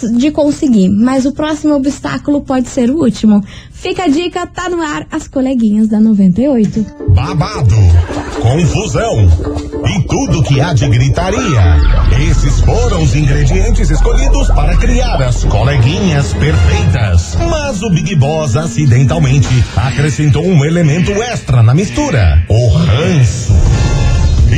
de conseguir, mas o próximo obstáculo pode ser o último. Fica a dica, tá no ar as coleguinhas da 98. Babado, confusão e tudo que há de gritaria. Esses foram os ingredientes escolhidos para criar as coleguinhas perfeitas. Mas o Big Boss acidentalmente acrescentou um elemento extra na mistura: o ranço.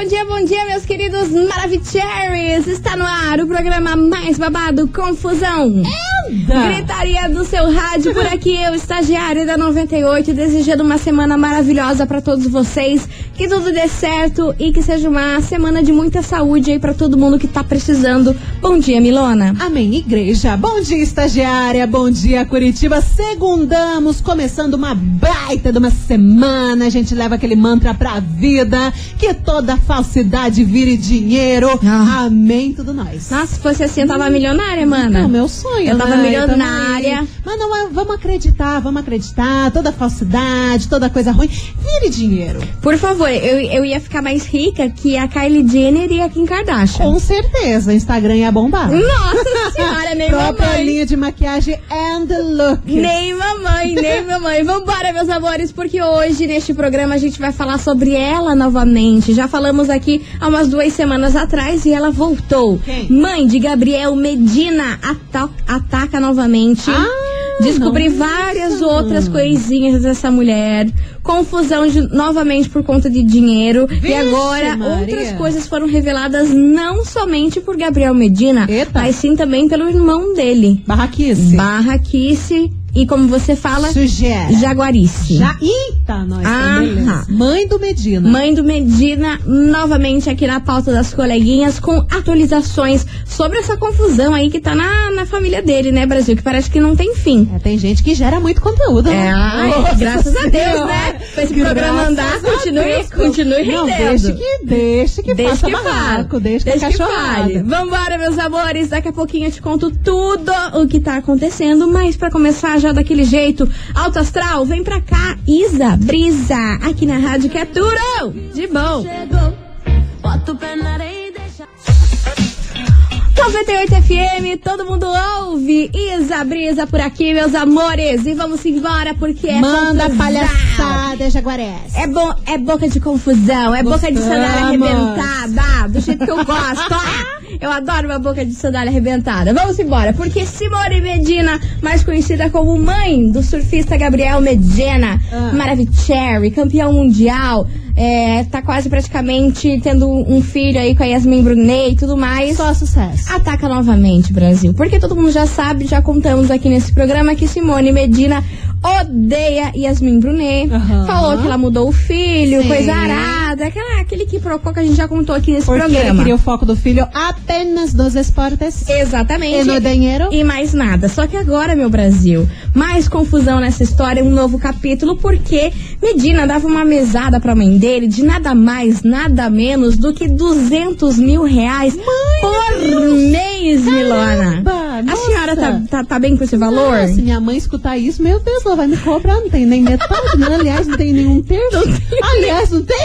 Bom dia, bom dia, meus queridos Maravicheries! Está no ar o programa mais babado, Confusão. Gritaria do seu rádio por aqui, eu, estagiária da 98, desejando uma semana maravilhosa para todos vocês, que tudo dê certo e que seja uma semana de muita saúde aí para todo mundo que tá precisando. Bom dia, Milona. Amém, igreja. Bom dia, estagiária. Bom dia, Curitiba. Segundamos, começando uma baita de uma semana. A gente leva aquele mantra pra vida, que toda falsidade vire dinheiro. Ah. Amém, tudo nós. Nossa, se fosse assim, eu tava milionária, mana. É o meu sonho, Eu tava né? milionária. também. Mas não, é- vamos acreditar, vamos acreditar. Toda falsidade, toda coisa ruim, vire dinheiro. Por favor, eu, eu ia ficar mais rica que a Kylie Jenner e a Kim Kardashian. Com certeza, o Instagram ia bombar. Nossa senhora, nem Própria mamãe. linha de maquiagem and look. Nem mamãe, nem mamãe. Vambora, meus amores, porque hoje neste programa a gente vai falar sobre ela novamente. Já falamos aqui há umas duas semanas atrás e ela voltou. Quem? Mãe de Gabriel Medina ata- ataca novamente. Ah, Descobri nossa. várias outras coisinhas dessa mulher. Confusão de- novamente por conta de dinheiro. e Vixe, agora Maria. outras coisas foram reveladas não somente por Gabriel Medina, Eita. mas sim também pelo irmão dele. Barraquice. Barraquice e, como você fala, Sugere. jaguarice. Eita, nós. beleza. Mãe do Medina. Mãe do Medina, novamente aqui na pauta das coleguinhas, com atualizações sobre essa confusão aí que tá na, na família dele, né, Brasil? Que parece que não tem fim. É, tem gente que gera muito conteúdo, É, né? ai, graças a Deus, Senhora. né? Pra esse Graças programa andar, continue, Deus. continue Não, rendendo. deixa que, deixa que Deixa faça que barraco, deixa que, Deixa que fale. Vambora, meus amores. Daqui a pouquinho eu te conto tudo o que tá acontecendo. Mas pra começar já daquele jeito, alto astral, vem pra cá, Isa Brisa, aqui na Rádio que é de bom. 98 FM, todo mundo ouve. Isa Brisa por aqui, meus amores. E vamos embora porque é Manda confusão. palhaçada, Jaguarés. É, bom, é boca de confusão, é boca de Gostamos. sandália arrebentada, do jeito que eu gosto. Eu adoro uma boca de sandália arrebentada. Vamos embora, porque Simone Medina, mais conhecida como mãe do surfista Gabriel Medina, Ah. Maravicherry, campeão mundial, é, tá quase praticamente tendo um filho aí com a Yasmin Brunet e tudo mais. Só sucesso. Ataca novamente, Brasil. Porque todo mundo já sabe, já contamos aqui nesse programa que Simone Medina odeia Yasmin Brunet. Aham. Falou que ela mudou o filho, Sim. coisa arada. Aquela, aquele que procou que a gente já contou aqui nesse Porque ele programa. queria o foco do filho apenas nos esportes. Exatamente. E no dinheiro. E mais nada. Só que agora, meu Brasil, mais confusão nessa história, um novo capítulo, porque Medina dava uma mesada pra mãe dele de nada mais, nada menos do que 200 mil reais por mês, Milona. A nossa. senhora tá, tá, tá bem com esse valor? Se minha mãe escutar isso, meu Deus, ela vai me cobrar. Não tem nem metade, né? Aliás, não tem nenhum terço. Aliás, não tem.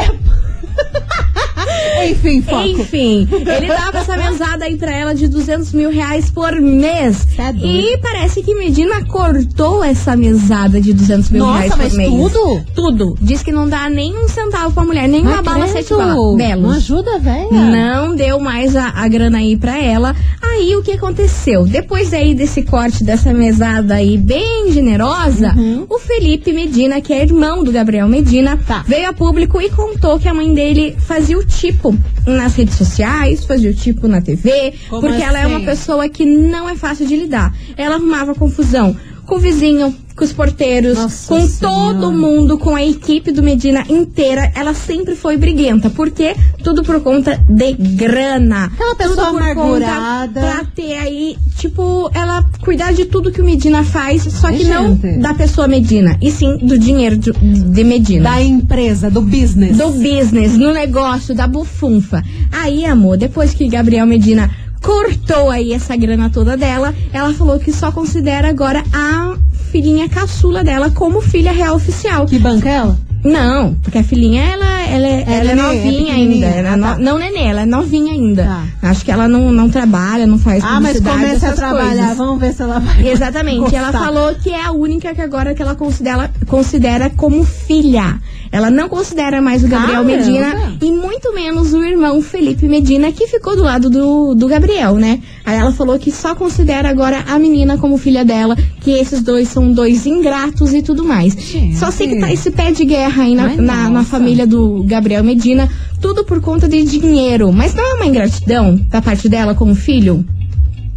Enfim, foco. Enfim, ele dava essa mesada aí pra ela de 200 mil reais por mês. É e parece que Medina cortou essa mesada de 200 mil Nossa, reais por mês. tudo? Tudo. Diz que não dá nem um centavo pra mulher, nem uma bala sete bala, Não belos. ajuda, velha. Não deu mais a, a grana aí pra ela. Aí o que aconteceu? Depois aí desse corte dessa mesada aí bem generosa, Uhum. o Felipe Medina, que é irmão do Gabriel Medina, Tá. veio a público e contou que a mãe dele fazia o tipo nas redes sociais, fazia o tipo na TV, Como porque ela é uma assim? pessoa que não é fácil de lidar. Ela arrumava confusão com o vizinho, com os porteiros, Nossa com Senhora. todo mundo, com a equipe do Medina inteira. Ela sempre foi briguenta. Por quê? Tudo por conta de grana. Aquela pessoa tudo por amargurada. Conta pra ter aí, tipo, ela cuidar de tudo que o Medina faz, só Ai, que não gente. da pessoa Medina, e sim do dinheiro de, de Medina Da empresa, do business. do business, no negócio, da bufunfa. Aí, amor, depois que Gabriel Medina cortou aí essa grana toda dela, ela falou que só considera agora a filhinha caçula dela como filha real oficial. Que banca é ela? Não, porque a filhinha, ela, ela, é- ela é nenê, é novinha pequenininha. ainda. Ela é Ah, no- tá. Não, nenê, ela é novinha ainda. Tá. Acho que ela não, não trabalha, não faz Ah, mas comece a trabalhar. coisas. Vamos ver se ela vai. Exatamente. Ela gostar. falou que é a única que agora que ela considera, considera como filha. Ela não considera mais o Gabriel. Medina e muito menos o irmão Felipe Medina, que ficou do lado do, do Gabriel, né? Aí ela falou que só considera agora a menina como filha dela, que esses dois são dois ingratos e tudo mais. Gente. Só sei que tá esse pé de guerra aí na, na, na família do Gabriel Medina, tudo por conta de dinheiro. Mas não é uma ingratidão da parte dela com o filho?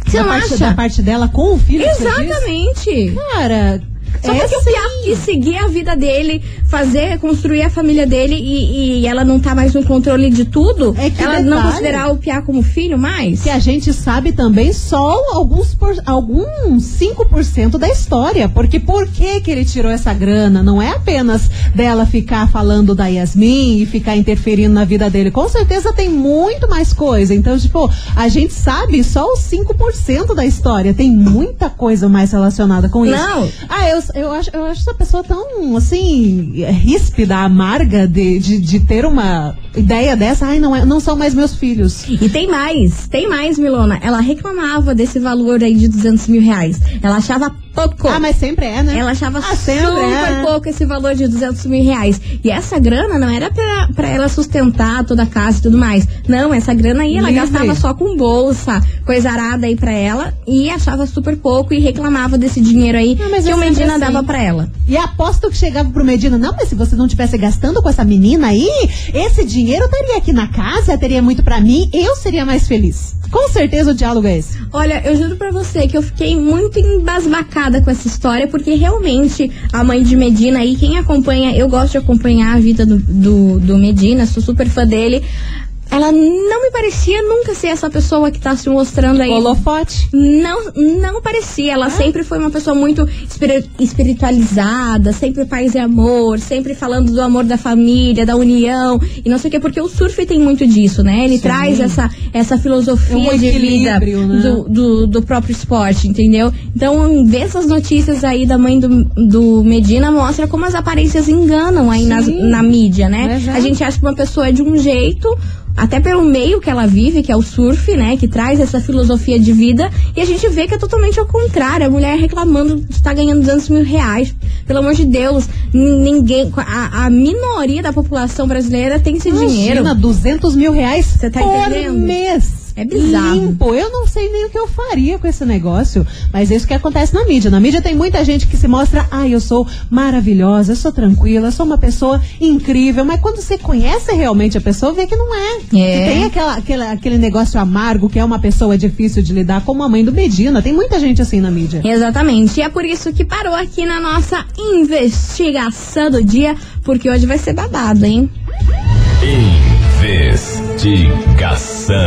Você da não parte, acha? Da parte dela com o filho. Exatamente. Cara, Só é porque o sim. Piá quis seguir a vida dele, fazer, construir a família dele e, e ela não tá mais no controle de tudo, É que ela não detalhe. considerar o Piá como filho mais? que a gente sabe também só alguns, por, alguns 5% da história. Porque por que, que ele tirou essa grana? Não é apenas dela ficar falando da Yasmin e ficar interferindo na vida dele. Com certeza tem muito mais coisa. Então, tipo, a gente sabe só os 5% da história. Tem muita coisa mais relacionada com isso. Não. Ah, eu, eu, acho, eu acho essa pessoa tão, assim, ríspida, amarga de, de, de ter uma ideia dessa. Ai, não, é, não são mais meus filhos. E tem mais, tem mais, Milona. Ela reclamava desse valor aí de 200 mil reais. Ela achava pouco. Ah, mas sempre é, né? Ela achava Ah, super é. pouco esse valor de 200 mil reais. E essa grana não era pra, pra ela sustentar toda a casa e tudo mais. Não, essa grana aí ela Livre. gastava só com bolsa, coisa arada aí pra ela. E achava super pouco e reclamava desse dinheiro aí Ah, que é o Medina assim. dava pra ela. E aposto que chegava pro Medina, não, mas se você não tivesse gastando com essa menina aí, esse dinheiro estaria aqui na casa, teria muito pra mim, eu seria mais feliz. Com certeza o diálogo é esse. Olha, eu juro pra você que eu fiquei muito embasbacada com essa história, porque realmente a mãe de Medina aí, quem acompanha, eu gosto de acompanhar a vida do, do, do Medina, sou super fã dele. Ela não me parecia nunca ser essa pessoa que tá se mostrando aí. Holofote. Não, não parecia. Ela sempre foi uma pessoa muito espiri- espiritualizada, sempre paz e amor, sempre falando do amor da família, da união e não sei o quê, porque o surf tem muito disso, né? Ele Sim. traz essa, essa filosofia É um de vida né? do, do, do próprio esporte, entendeu? Então, ver essas notícias aí da mãe do, do Medina mostra como as aparências enganam aí nas, na mídia, né? Exato. A gente acha que uma pessoa é de um jeito, até pelo meio que ela vive, que é o surf, né? Que traz essa filosofia de vida, e a gente vê que é totalmente ao contrário. A mulher reclamando de estar ganhando 200 mil reais. Pelo amor de Deus, ninguém. A, a minoria da população brasileira tem esse dinheiro. Imagina, 200 mil reais Você tá por entendendo? mês. É bizarro. Limpo. Eu não sei nem o que eu faria com esse negócio. Mas é isso que acontece na mídia. Na mídia tem muita gente que se mostra, ah, eu sou maravilhosa, eu sou tranquila, eu sou uma pessoa incrível. Mas quando você conhece realmente a pessoa, vê que não é. É. Que tem aquela, aquela- aquele negócio amargo, que é uma pessoa difícil de lidar, como a mãe do Medina. Tem muita gente assim na mídia. Exatamente. E é por isso que parou aqui na nossa investigação do dia, porque hoje vai ser babado, hein? Investigação.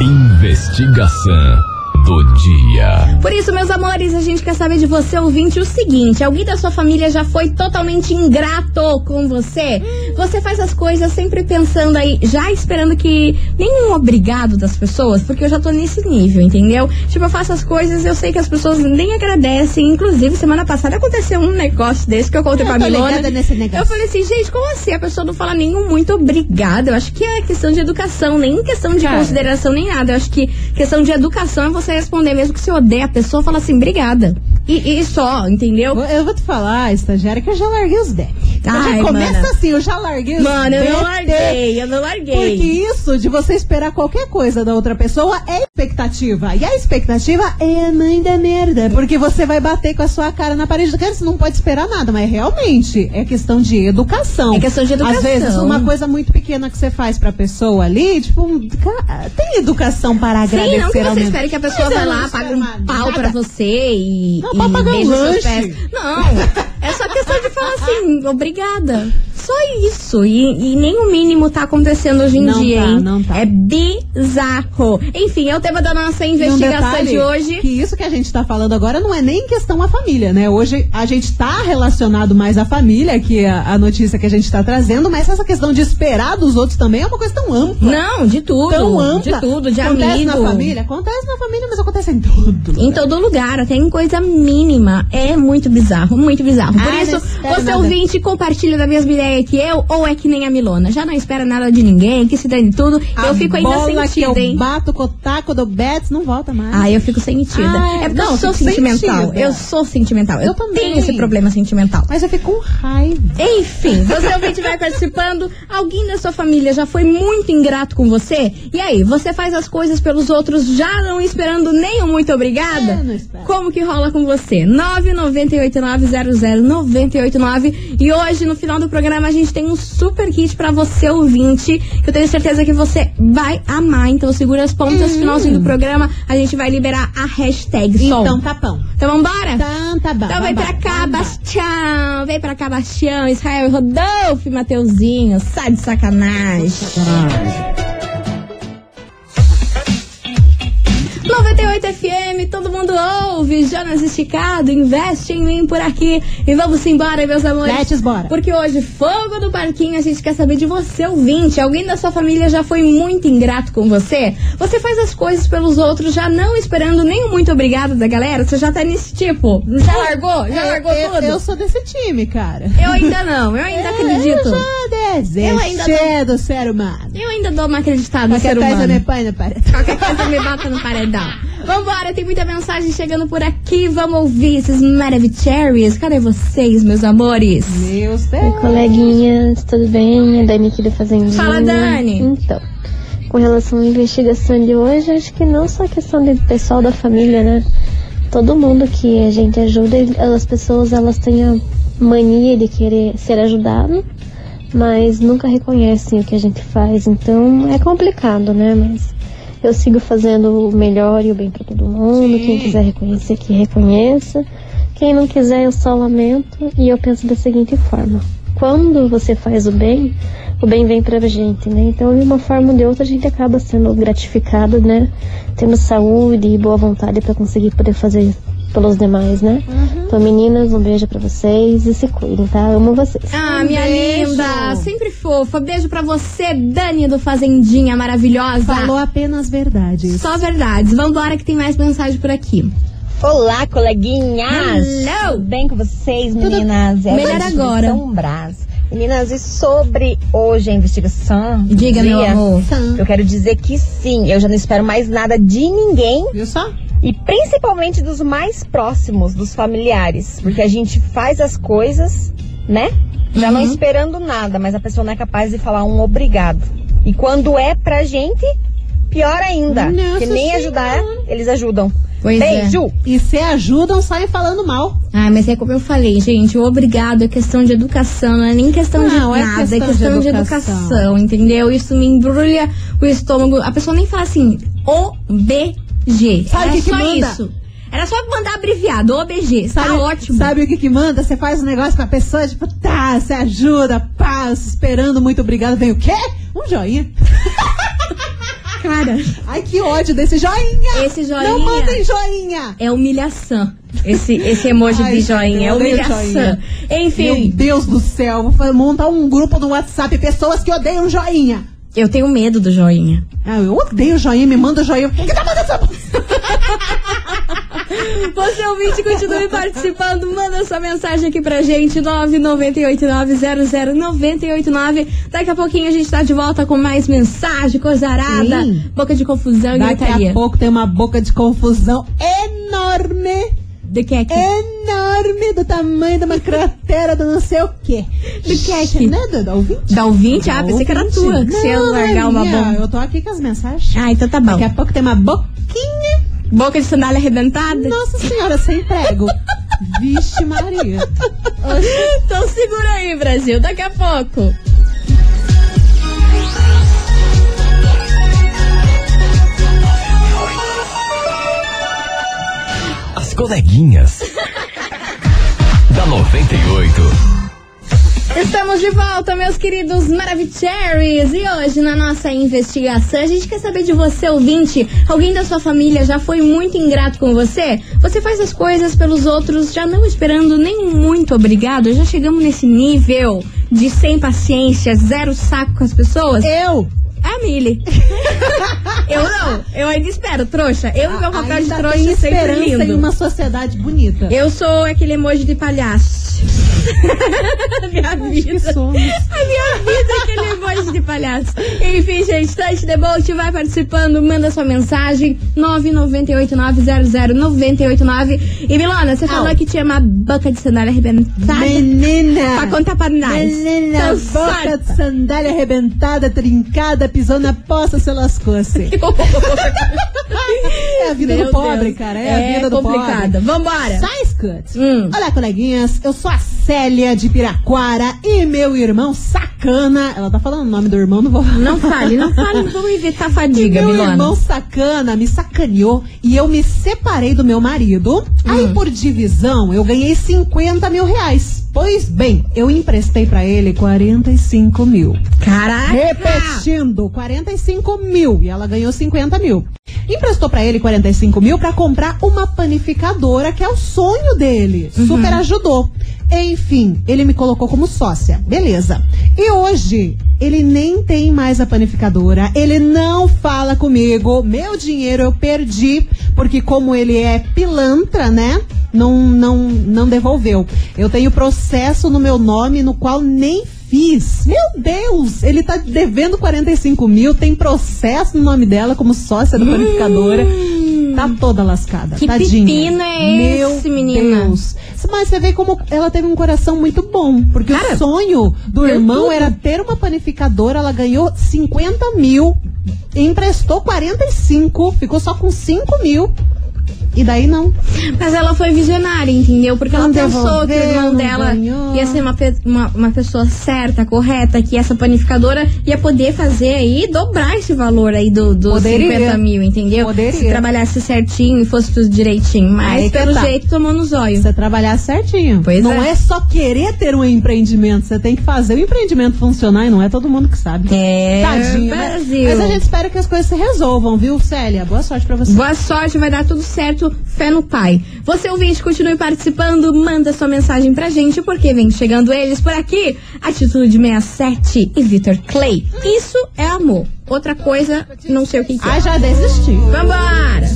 Investigação do dia. Por isso, meus amores, a gente quer saber de você, ouvinte, o seguinte: alguém da sua família já foi totalmente ingrato com você? Você faz as coisas sempre pensando aí, já esperando que nenhum obrigado das pessoas, porque eu já tô nesse nível, entendeu? Tipo, eu faço as coisas, eu sei que as pessoas nem agradecem. Inclusive, semana passada aconteceu um negócio desse que eu contei Eu pra tô Milona. ligada nesse negócio. Eu falei assim, gente, como assim? A pessoa não fala nenhum muito obrigada. Eu acho que é questão de educação, nem questão de Cara. consideração, nem nada. Eu acho que questão de educação é você responder, mesmo que você odeia a pessoa, fala assim, obrigada. E, e só, entendeu? Eu, vou te falar, estagiária, que eu já larguei os decks. Ai, já começa mana. assim, eu já larguei. Mano, eu não larguei, eu não Porque larguei. isso de você esperar qualquer coisa da outra pessoa é expectativa. E a expectativa é a mãe da merda. Porque você vai bater com a sua cara na parede. Cara, você não pode esperar nada, mas realmente é questão de educação. É questão de educação. Às vezes, uma coisa muito pequena que você faz pra pessoa ali, tipo, tem educação para agradecer. Sim, não que você espere que a pessoa Mas vai lá, paga um nada. pau pra você e, Não, e pode pagar um lanche. pés. Não, é só questão de falar assim, obrigada. Só isso. E, e nem o mínimo tá acontecendo hoje em Não dia, tá, hein? não tá. É bizarro. Enfim, é o tema da nossa um investigação detalhe, de hoje. Que isso que a gente tá falando agora não é nem em questão a família, né? Hoje a gente tá relacionado mais à família, que é a notícia que a gente tá trazendo, mas essa questão de esperar dos outros também é uma coisa tão ampla. Não, de tudo. Tão ampla. De tudo, de acontece amigo. na família? Acontece na família, mas acontece em tudo. Em todo lugar, até em coisa mínima. É muito bizarro, muito bizarro. Por Ah, isso, espero você nada. ouvinte, compartilha da mesma ideia que eu, ou é que nem a Milona. Já não espera nada de ninguém, que se dane tudo. A eu fico ainda bola que eu sentida, hein? bato com o taco do Betis não volta mais. Ah, eu fico sentida. Ah, é porque não, eu sou sentimental. sentida. Eu sou sentimental. Eu, Eu também. tenho esse problema sentimental. Mas eu fico com raiva. Enfim, você ouvinte vai participando. Alguém da sua família já foi muito ingrato com você? E aí, você faz as coisas pelos outros já não esperando nem o muito obrigada? É, não espero. Como que rola com você? 998900989 e hoje no final do programa a gente tem um super kit pra você ouvinte, que eu tenho certeza que você vai amar. Então segura as pontas, Hum. finalzinho do programa, a gente vai liberar a hashtag som. Então tá bom. Então vambora? Então tá bom. Então vem pra cá, vambora. Bastião. Vem pra cá, Bastião. Israel Rodolfo e Mateuzinho. Sai de sacanagem. 98 FM, todo mundo ouve. Jonas Esticado, investe em mim por aqui. E vamos embora, meus amores. Let's bora. Porque hoje, fogo do parquinho, a gente quer saber de você, ouvinte. Alguém da sua família já foi muito ingrato com você? Você faz as coisas pelos outros, já não esperando nem muito obrigado da galera? Você já tá nesse tipo? Já largou? Já largou eu, tudo? Eu sou desse time, cara. Eu ainda não, eu ainda acredito. Eu já desisti Eu ainda do ser humano. Eu ainda dou uma acreditada no Qualquer ser coisa humano. me põe no parede. Qualquer coisa me bota no paredão. Vambora, tem muita mensagem chegando por aqui. Vamos ouvir esses Maravicheries. Cadê vocês, meus amores? Meu Oi, Deus. coleguinhas, tudo bem? É Dani aqui do Fazendinha. Fala, Dani. Então, com relação à investigação de hoje, acho que não só questão do pessoal da família, né? Todo mundo que a gente ajuda, as pessoas elas têm a mania de querer ser ajudado, mas nunca reconhecem o que a gente faz. Então é complicado, né? Mas eu sigo fazendo o melhor e o bem para todo mundo. Quem quiser reconhecer, que reconheça. Quem não quiser, eu só lamento. E eu penso da seguinte forma: quando você faz o bem, o bem vem pra gente, né? Então, de uma forma ou de outra, a gente acaba sendo gratificado, né? Tendo saúde e boa vontade para conseguir poder fazer pelos demais, né? Então, meninas, um beijo pra vocês e se cuidem, tá? Amo vocês. Ah, Um minha beijo. linda, sempre fofa. Beijo pra você, Dani do Fazendinha maravilhosa. Falou apenas verdades. Só verdades. Vambora que tem mais mensagem por aqui. Olá, coleguinhas! Hello! Tudo bem com vocês, meninas? É a melhor agora. São Brás. Meninas, e sobre hoje a investigação? Diga, meu dia, amor. Eu quero dizer que sim, eu já não espero mais nada de ninguém Viu só? E principalmente dos mais próximos, dos familiares. Porque a gente faz as coisas, né? Já Uhum. não esperando nada, mas a pessoa não é capaz de falar um obrigado. E quando é pra gente, pior ainda. Nossa porque nem Senhora. ajudar, eles ajudam. Pois é. Beijo! E se ajudam, saem falando mal. Ah, mas é como eu falei, gente, o obrigado é questão de educação, não é nem questão de Não, é nada, questão é de questão de educação. educação. entendeu? Isso me embrulha o estômago. A pessoa nem fala assim, OBG. Sabe o que que manda? isso. Era só mandar abreviado, OBG. Sabe, tá ótimo. Sabe o que que manda? Você faz um negócio pra pessoa, tipo, tá, você ajuda, pá, esperando muito obrigado. Vem o quê? Um joinha. Cara, Ai, que ódio desse joinha. esse joinha Não mandem joinha. é humilhação. Esse, esse emoji Ai, de joinha é humilhação. joinha. Meu Enfim, Deus do céu, vou montar um grupo no WhatsApp, pessoas que odeiam joinha. eu tenho medo do joinha. Ah, eu odeio joinha, me manda joinha. Que tá mandando essa Você ouvinte, continue participando. Manda sua mensagem aqui pra gente, 998900989. Daqui a pouquinho a gente tá de volta com mais mensagem, coisa arada, Sim. boca de confusão e Daqui gritaria. a pouco tem uma boca de confusão enorme Do que é que? enorme do tamanho de uma cratera do não sei o quê. Do que é que? Né, do, do ouvinte? Da ouvinte? Ah, pensei que era tua. Que você ia Não, é largar uma minha. bomba. Eu tô aqui com as mensagens. Ah, então tá bom. Daqui a pouco tem uma boquinha. Boca de sandália arrebentada? Nossa senhora, sem prego. Vixe Maria. Então segura aí, Brasil. Daqui a pouco. As coleguinhas. da 98. Estamos de volta, meus queridos Maravicheries. E hoje, na nossa investigação, a gente quer saber de você, ouvinte. Alguém da sua família já foi muito ingrato com você? Você faz as coisas pelos outros, já não esperando nem muito obrigado? Já chegamos nesse nível de sem paciência, zero saco com as pessoas? Eu. É a Mili. eu não. Eu ainda espero, trouxa. Eu no meu papel de trouxa tem sempre lindo. em uma sociedade bonita. Eu sou aquele emoji de palhaço. minha Acho que vida. A minha vida é de palhaço. Enfim, gente, Tante Debolt vai participando, manda sua mensagem 998900989. E Milona, você falou Au. que tinha uma boca de sandália arrebentada. Menina. Pra contar pra nós. Menina, Então, boca de sandália arrebentada, trincada, pisou na poça, se lascou-se. É a vida Meu do pobre, Deus. cara. É, a vida do complicada. pobre. Vambora. Sai, Scut. Hum. Olá, coleguinhas. Eu sou a Célia de Piraquara e meu irmão Sacana. Ela tá falando o nome do irmão, não vou Não fale, não fale, vamos evitar fadiga, meu Milona. irmão sacana me sacaneou e eu me separei do meu marido. Aí, por divisão, eu ganhei 50 mil reais. Pois bem, eu emprestei pra ele 45 mil. Caraca! Repetindo, 45 mil. E ela ganhou 50 mil. Emprestou pra ele 45 mil pra comprar uma panificadora, que é o sonho dele. Super ajudou. Enfim, ele me colocou como sócia. Beleza. E hoje, ele nem tem mais a panificadora. Ele não fala comigo. Meu dinheiro eu perdi. Porque como ele é pilantra, né? Não, não, não devolveu. Eu tenho processo no meu nome no qual nem fiz. Meu Deus, ele tá devendo 45 mil, tem processo no nome dela como sócia da panificadora. Tá toda lascada. Que tadinha. pepino é Meu esse, menina? Deus. Mas você vê como ela teve um coração muito bom. Porque Cara, o sonho do irmão tudo. era ter uma panificadora. Ela ganhou 50 mil, emprestou 45, ficou só com 5 mil. E daí não. Mas ela foi visionária, entendeu? Porque ela Não pensou que o irmão dela ganhou. ia ser uma, uma, uma pessoa certa, correta, que essa panificadora ia poder fazer aí, dobrar esse valor aí do, dos Poderia. 50 mil, entendeu? Poderia. Se trabalhasse certinho e fosse tudo direitinho. Mas Aí pelo tá. jeito tomou no zóio. Você trabalhar certinho. Pois não é. é. só querer ter um empreendimento, você tem que fazer o empreendimento funcionar e não é todo mundo que sabe. É, Tadinha. Mas, Brasil. mas a gente espera que as coisas se resolvam, viu, Célia? Boa sorte pra você. Boa sorte, vai dar tudo certo, fé no pai. Você ouvinte, continue participando, manda sua mensagem pra gente, porque vem chegando eles por aqui. Atitude 67 e Vitor Clay. Isso é amor. Outra coisa, não sei o que, que é. Ah, já desisti. Vambora!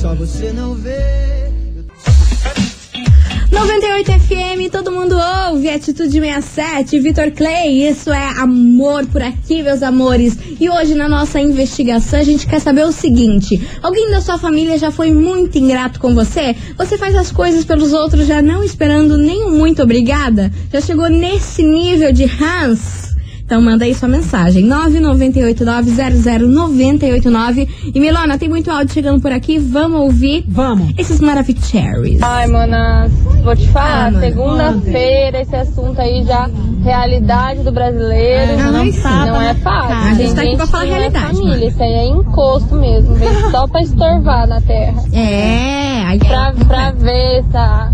98 FM, todo mundo ouve, Atitude 67, Vitor Clay, isso é amor por aqui, meus amores. E hoje na nossa investigação a gente quer saber o seguinte: alguém da sua família já foi muito ingrato com você? Você faz as coisas pelos outros já não esperando nem um muito obrigada? Já chegou nesse nível de Hans? Então manda aí sua mensagem, 998900989. E Milona, tem muito áudio chegando por aqui, vamos ouvir Vamos. esses Maravicheries. Ai, manas, vou te falar, Ah, segunda-feira, esse assunto aí já, realidade do brasileiro. É, Ai, sim. Não é fácil. A gente Tem tá aqui pra falar não é realidade, família, mano. isso aí é encosto mesmo, vem só pra estorvar na terra. É, aí Pra, pra ver essa,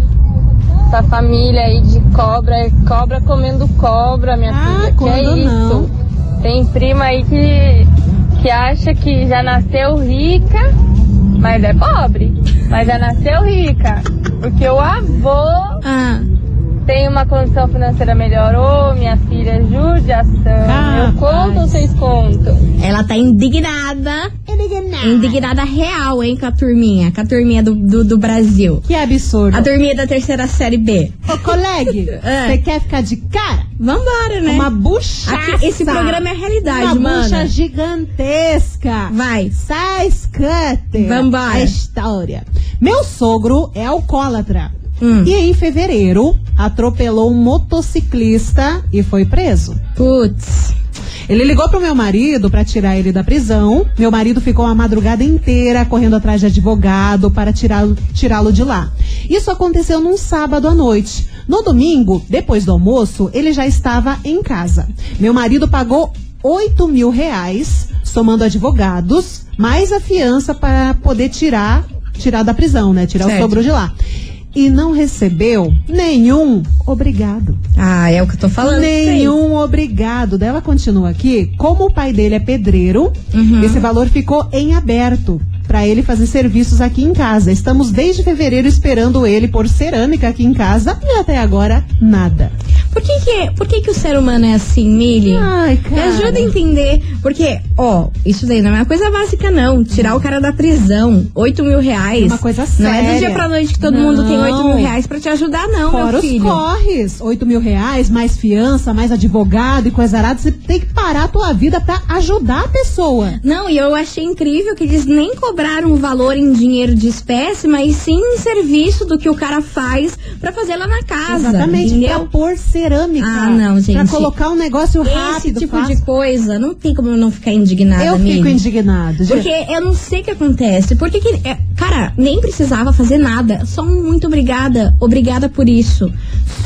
essa família aí de cobra, cobra comendo cobra, minha Ah, filha. Que é isso? não? Tem prima aí que, que acha que já nasceu rica, mas é pobre. Mas já nasceu rica. Porque o avô Ah, tem uma condição financeira melhor. Ô, minha filha, judiação. Eu conto ou vocês contam? ela tá indignada. Indignada real, hein, com a turminha. Com a turminha do, do, do Brasil. Que absurdo. A turminha da terceira série B. Ô, colega, É. você quer ficar de cara? Vambora, né? Uma bucha. Esse programa é realidade, Uma mano. bucha gigantesca. Vai. Sai, Scutter. Vambora. A história. Meu sogro é alcoólatra. Hum. E em fevereiro, atropelou um motociclista e foi preso. Putz. Ele ligou pro meu marido para tirar ele da prisão. Meu marido ficou a madrugada inteira correndo atrás de advogado para tirá-lo tirá-lo de lá. Isso aconteceu num sábado à noite. No domingo, depois do almoço, ele já estava em casa. Meu marido pagou 8 mil reais, somando advogados, mais a fiança para poder tirar, tirar da prisão, né? Tirar Certo. o sogro de lá. E não recebeu nenhum obrigado. Ah, é o que eu tô falando. Nenhum obrigado. Daí Ela continua aqui. Como o pai dele é pedreiro, Uhum. esse valor ficou em aberto para ele fazer serviços aqui em casa. Estamos desde fevereiro esperando ele pôr cerâmica aqui em casa e até agora nada. Por que que, por que que o ser humano é assim, Mili? Ai, Me cara. ajuda a entender. Porque, ó, isso daí não é uma coisa básica, não. Tirar o cara da prisão, 8 mil reais. É uma coisa Não é do séria. dia pra noite que todo mundo tem 8 mil Não. reais pra te ajudar, não, Fora meu os filho. corres, 8 mil reais, mais fiança, mais advogado e coisa arada. Você tem que parar a tua vida pra ajudar a pessoa. Não, e eu achei incrível que eles nem cobraram o valor em dinheiro de espécie, mas sim em serviço do que o cara faz pra fazer lá na casa. Exatamente, pra entendeu? pôr cerâmica. Ah, não, gente. Pra colocar um negócio Esse rápido, tipo fácil. de coisa, não tem como eu não ficar indignada, Eu Mili. fico indignado. gente. Porque eu não sei o que acontece. Porque que. é, cara, nem precisava fazer nada. Só um muito obrigada. Obrigada por isso.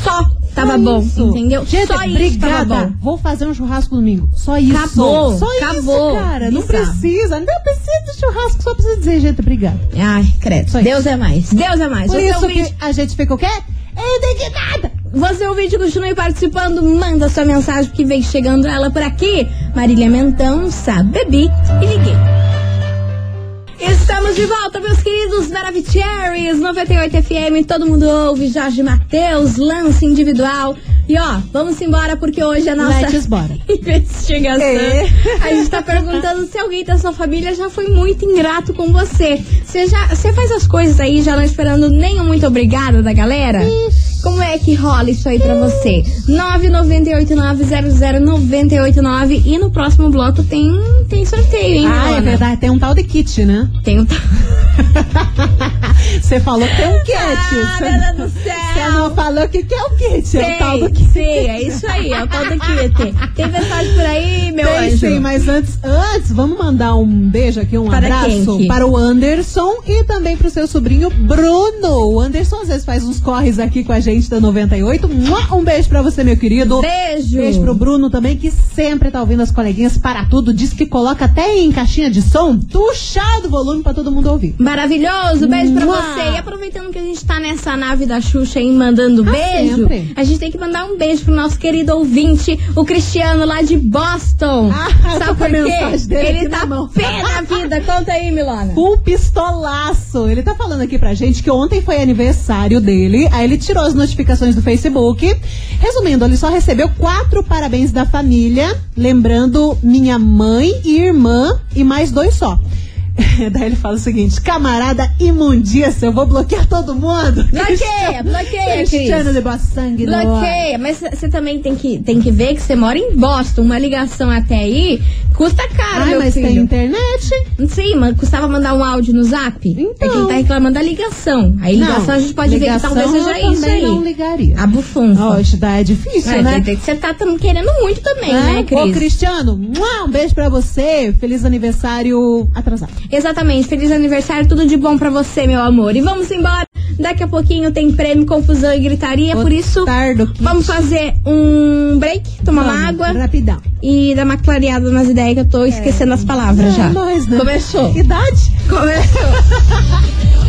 Só tava bom, isso. entendeu? Gente, Só isso obrigada. Vou fazer um churrasco domingo. Só isso. Acabou, Só acabou. isso, cara. Não precisa. Não precisa de churrasco. Só precisa dizer, gente, obrigada. Ai, credo. Só isso. Deus é mais. Deus é mais. Por Você isso ouvinte, que a gente fica o quê? Indignada. você ouvinte, continue participando. Manda sua mensagem que vem chegando ela por aqui. Marília Mendonça, bebi e liguei. Estamos de volta, meus queridos Maravicheries 98 FM, todo mundo ouve, Jorge Matheus, lance individual. E ó, vamos embora porque hoje a nossa investigação. É. A gente tá perguntando se alguém da sua família já foi muito ingrato com você. Você já, você faz as coisas aí já não esperando nenhum muito obrigada da galera? Como é que rola isso aí pra você? 998900989 e no próximo bloco tem tem sorteio, hein? Ah, é Milona? verdade. Tem um tal de kit, né? Tem um Você falou que tem um kit. Ah, do céu. Você não falou que que é o kit. É o tal do Sei, kit. sei, é isso aí, é o tal do kit. Tem mensagem por aí, meu Tem anjo? sim, mas antes, antes, vamos mandar um beijo aqui, um Para abraço quem que? para o Anderson e também para o seu sobrinho Bruno. O Anderson às vezes faz uns corres aqui com a gente da 98. Mua! Um beijo para você, meu querido. Beijo. Beijo pro Bruno também, que sempre tá ouvindo as coleguinhas para tudo. Diz que coloca até em caixinha de som, tuchado o volume para todo mundo ouvir. Maravilhoso, beijo pra Mua. você. E aproveitando que a gente tá nessa nave da Xuxa aí mandando Ah, beijo, sempre. a gente tem que mandar um beijo pro nosso querido ouvinte, o Cristiano lá de Boston. Ah, Sabe por quê? Ele tá pé na vida. Conta aí, Milona. Com pistolaço. Ele tá falando aqui pra gente que ontem foi aniversário dele. Aí ele tirou as notificações do Facebook. Resumindo, ele só recebeu quatro parabéns da família. Lembrando minha mãe e irmã e mais dois só. Daí ele fala o seguinte: camarada imundícia, eu vou bloquear todo mundo. Bloqueia, bloqueia, Cris. Cristiano de boa sangue, no ar. Bloqueia, mas você também tem que, tem que ver que você mora em Boston. Uma ligação até aí custa caro, Ai, mas tem filho. internet. Sim, mas custava mandar um áudio no zap? Então. É que ele tá reclamando da ligação. Aí ligação Não, a gente pode ver que talvez seja eu isso também aí. não ligaria. A bufunfa. Ó, isso daí é difícil, É, né? tem- tem que você tá querendo muito também, É? né, Ô, Cris? Cristiano, mua, um beijo pra você. Feliz aniversário atrasado. Exatamente. Feliz aniversário, tudo de bom pra você, meu amor. E vamos embora. Daqui a pouquinho tem prêmio, confusão e gritaria. Por isso, Tardo vamos fazer um break, tomar uma Vamos, água Rapidão. e dar uma clareada nas ideias que eu tô esquecendo as palavras já. É, nós, né? Começou. Idade? Começou.